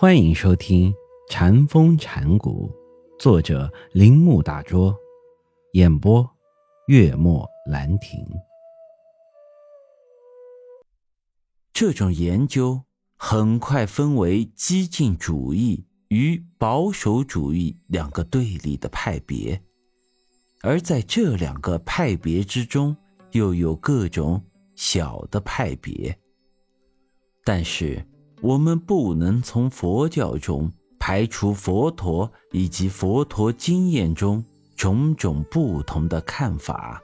欢迎收听《禅风禅谷，作者铃木大拙，演播月末兰亭。这种研究很快分为激进主义与保守主义两个对立的派别，而在这两个派别之中，又有各种小的派别，但是。我们不能从佛教中排除佛陀以及佛陀经验中种种不同的看法。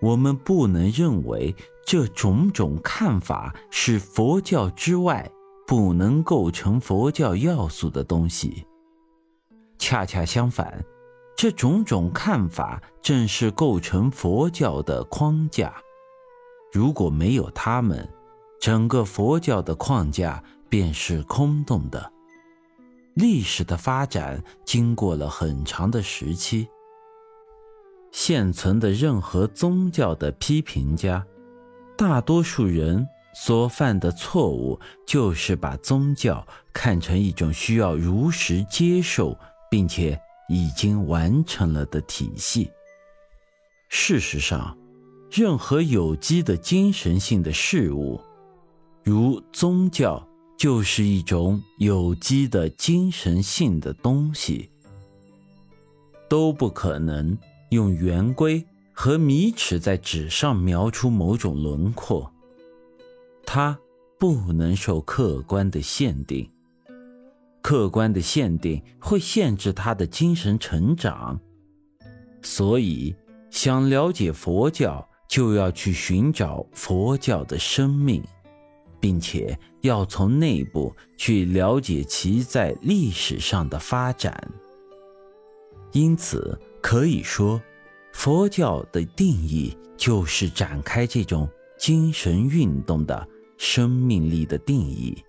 我们不能认为这种种看法是佛教之外不能构成佛教要素的东西。恰恰相反，这种种看法正是构成佛教的框架。如果没有他们，整个佛教的框架便是空洞的。历史的发展经过了很长的时期。现存的任何宗教的批评家，大多数人所犯的错误就是把宗教看成一种需要如实接受并且已经完成了的体系。事实上，任何有机的精神性的事物。如宗教就是一种有机的精神性的东西，都不可能用圆规和米尺在纸上描出某种轮廓。它不能受客观的限定，客观的限定会限制他的精神成长。所以，想了解佛教，就要去寻找佛教的生命。并且要从内部去了解其在历史上的发展。因此，可以说，佛教的定义就是展开这种精神运动的生命力的定义。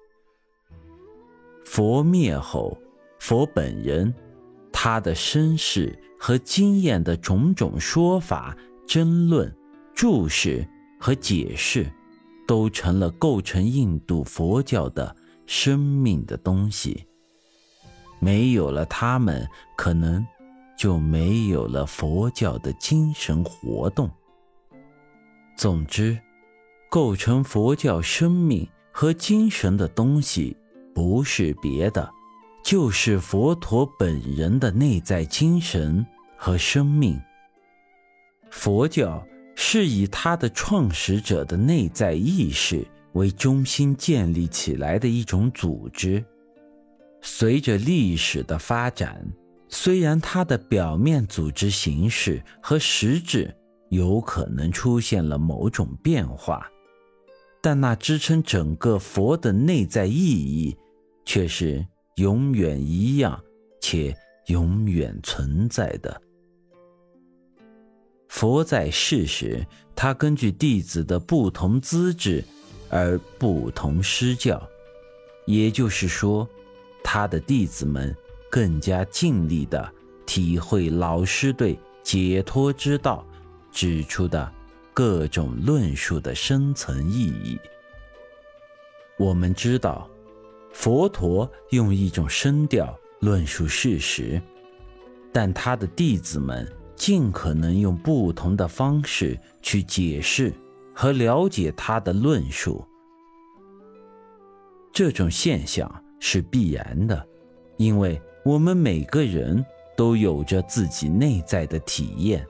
佛灭后，佛本人，他的身世和经验的种种说法、争论、注释和解释。都成了构成印度佛教的生命的东西。没有了他们，可能就没有了佛教的精神活动。总之，构成佛教生命和精神的东西，不是别的，就是佛陀本人的内在精神和生命。佛教。是以他的创始者的内在意识为中心建立起来的一种组织。随着历史的发展，虽然它的表面组织形式和实质有可能出现了某种变化，但那支撑整个佛的内在意义却是永远一样且永远存在的。佛在世时，他根据弟子的不同资质而不同施教，也就是说，他的弟子们更加尽力地体会老师对解脱之道指出的各种论述的深层意义。我们知道，佛陀用一种声调论述事实，但他的弟子们。尽可能用不同的方式去解释和了解他的论述，这种现象是必然的，因为我们每个人都有着自己内在的体验，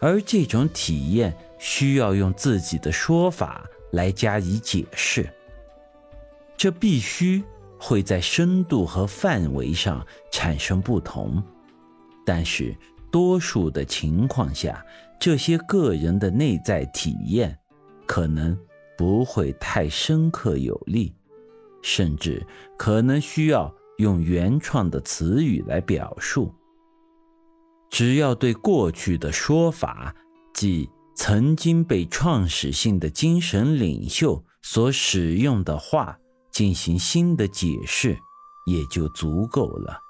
而这种体验需要用自己的说法来加以解释。这必须会在深度和范围上产生不同，但是。多数的情况下，这些个人的内在体验可能不会太深刻有力，甚至可能需要用原创的词语来表述。只要对过去的说法，即曾经被创始性的精神领袖所使用的话进行新的解释，也就足够了。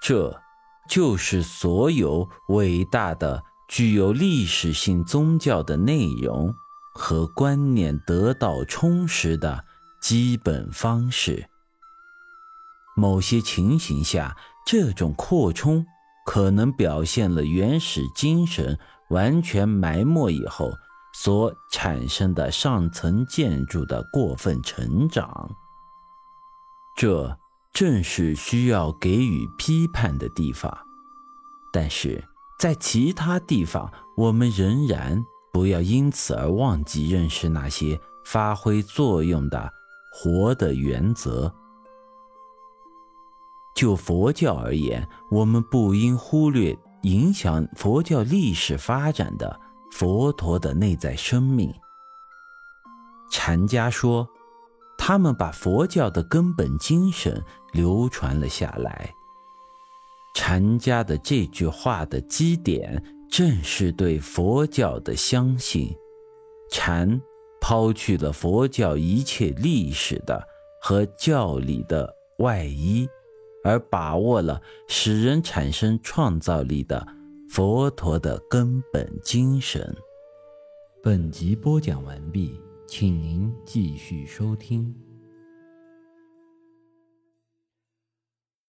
这。就是所有伟大的、具有历史性宗教的内容和观念得到充实的基本方式。某些情形下，这种扩充可能表现了原始精神完全埋没以后所产生的上层建筑的过分成长。这正是需要给予批判的地方。但是在其他地方，我们仍然不要因此而忘记认识那些发挥作用的活的原则。就佛教而言，我们不应忽略影响佛教历史发展的佛陀的内在生命。禅家说，他们把佛教的根本精神流传了下来。禅家的这句话的基点，正是对佛教的相信。禅抛去了佛教一切历史的和教理的外衣。而把握了使人产生创造力的佛陀的根本精神。本集播讲完毕，请您继续收听。